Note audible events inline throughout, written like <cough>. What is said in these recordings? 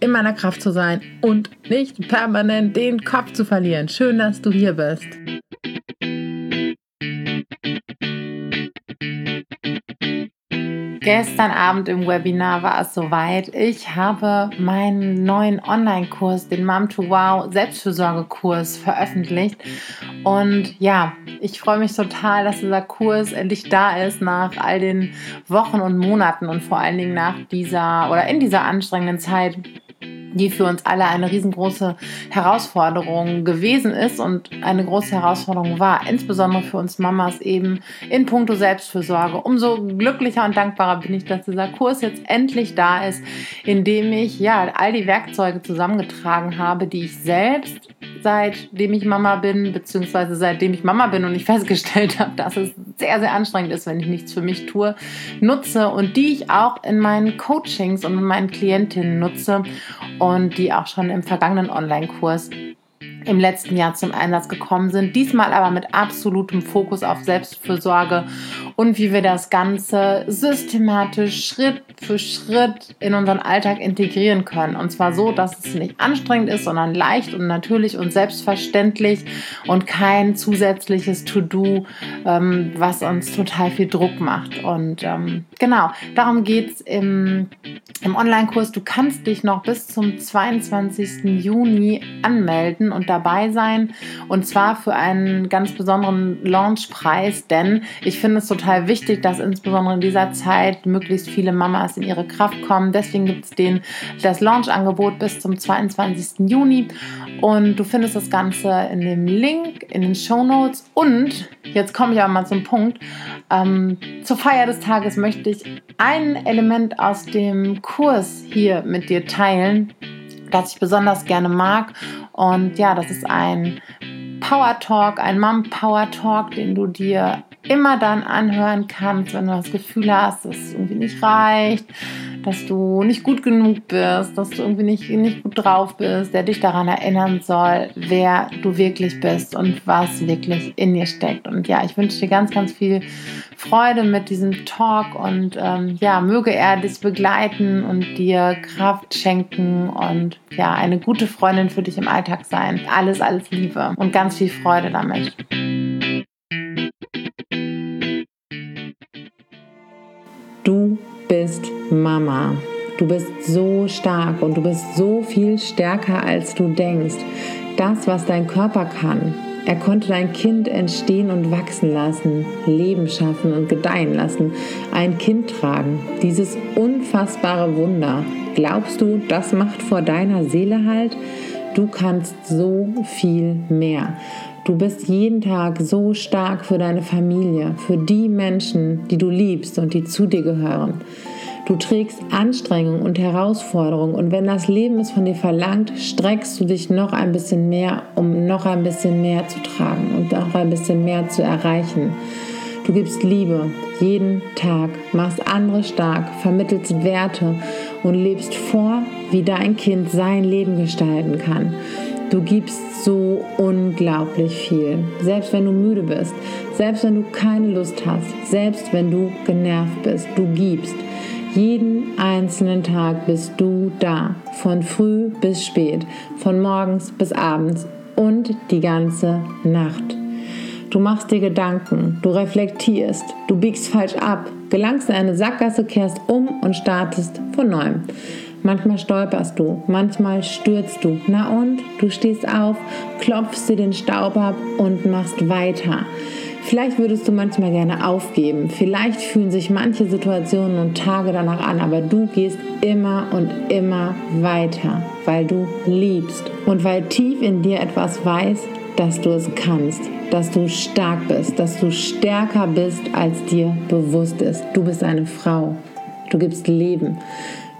in meiner Kraft zu sein und nicht permanent den Kopf zu verlieren. Schön, dass du hier bist. Gestern Abend im Webinar war es soweit. Ich habe meinen neuen Online-Kurs, den Mom to Wow Selbstfürsorgekurs, veröffentlicht. Und ja, ich freue mich total, dass dieser Kurs endlich da ist nach all den Wochen und Monaten und vor allen Dingen nach dieser oder in dieser anstrengenden Zeit die für uns alle eine riesengroße Herausforderung gewesen ist und eine große Herausforderung war, insbesondere für uns Mamas eben in puncto Selbstfürsorge. Umso glücklicher und dankbarer bin ich, dass dieser Kurs jetzt endlich da ist, in dem ich ja all die Werkzeuge zusammengetragen habe, die ich selbst seitdem ich Mama bin, beziehungsweise seitdem ich Mama bin und ich <laughs> festgestellt habe, dass es sehr, sehr anstrengend ist, wenn ich nichts für mich tue, nutze und die ich auch in meinen Coachings und in meinen Klientinnen nutze und die auch schon im vergangenen Online-Kurs im letzten Jahr zum Einsatz gekommen sind. Diesmal aber mit absolutem Fokus auf Selbstfürsorge und wie wir das Ganze systematisch Schritt für Schritt in unseren Alltag integrieren können. Und zwar so, dass es nicht anstrengend ist, sondern leicht und natürlich und selbstverständlich und kein zusätzliches To-Do, ähm, was uns total viel Druck macht. Und ähm, genau, darum geht es im, im Online-Kurs. Du kannst dich noch bis zum 22. Juni anmelden und dabei sein. Und zwar für einen ganz besonderen Launchpreis, denn ich finde es total wichtig, dass insbesondere in dieser Zeit möglichst viele Mamas in ihre Kraft kommen. Deswegen gibt es den, das Launch-Angebot bis zum 22. Juni. Und du findest das Ganze in dem Link in den Show Notes. Und jetzt komme ich aber mal zum Punkt. Ähm, zur Feier des Tages möchte ich ein Element aus dem Kurs hier mit dir teilen, das ich besonders gerne mag und ja, das ist ein Power Talk, ein Mom Power Talk, den du dir immer dann anhören kannst, wenn du das Gefühl hast, dass es irgendwie nicht reicht, dass du nicht gut genug bist, dass du irgendwie nicht, nicht gut drauf bist, der dich daran erinnern soll, wer du wirklich bist und was wirklich in dir steckt. Und ja, ich wünsche dir ganz, ganz viel Freude mit diesem Talk und ähm, ja, möge er dich begleiten und dir Kraft schenken und ja, eine gute Freundin für dich im Alltag sein. Alles, alles Liebe und ganz viel Freude damit. Du bist Mama. Du bist so stark und du bist so viel stärker, als du denkst. Das, was dein Körper kann, er konnte dein Kind entstehen und wachsen lassen, Leben schaffen und gedeihen lassen, ein Kind tragen. Dieses unfassbare Wunder. Glaubst du, das macht vor deiner Seele halt? Du kannst so viel mehr. Du bist jeden Tag so stark für deine Familie, für die Menschen, die du liebst und die zu dir gehören. Du trägst Anstrengung und Herausforderung und wenn das Leben es von dir verlangt, streckst du dich noch ein bisschen mehr, um noch ein bisschen mehr zu tragen und noch ein bisschen mehr zu erreichen. Du gibst Liebe jeden Tag, machst andere stark, vermittelst Werte und lebst vor, wie dein Kind sein Leben gestalten kann. Du gibst so unglaublich viel. Selbst wenn du müde bist, selbst wenn du keine Lust hast, selbst wenn du genervt bist, du gibst. Jeden einzelnen Tag bist du da, von früh bis spät, von morgens bis abends und die ganze Nacht. Du machst dir Gedanken, du reflektierst, du biegst falsch ab, gelangst in eine Sackgasse, kehrst um und startest von neuem. Manchmal stolperst du, manchmal stürzt du. Na und? Du stehst auf, klopfst dir den Staub ab und machst weiter. Vielleicht würdest du manchmal gerne aufgeben. Vielleicht fühlen sich manche Situationen und Tage danach an, aber du gehst immer und immer weiter, weil du liebst und weil tief in dir etwas weiß, dass du es kannst, dass du stark bist, dass du stärker bist, als dir bewusst ist. Du bist eine Frau. Du gibst Leben.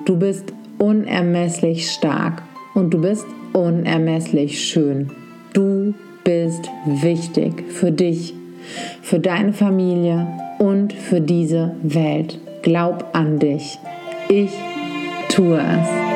Du bist unermesslich stark und du bist unermesslich schön. Du bist wichtig für dich, für deine Familie und für diese Welt. Glaub an dich. Ich tue es.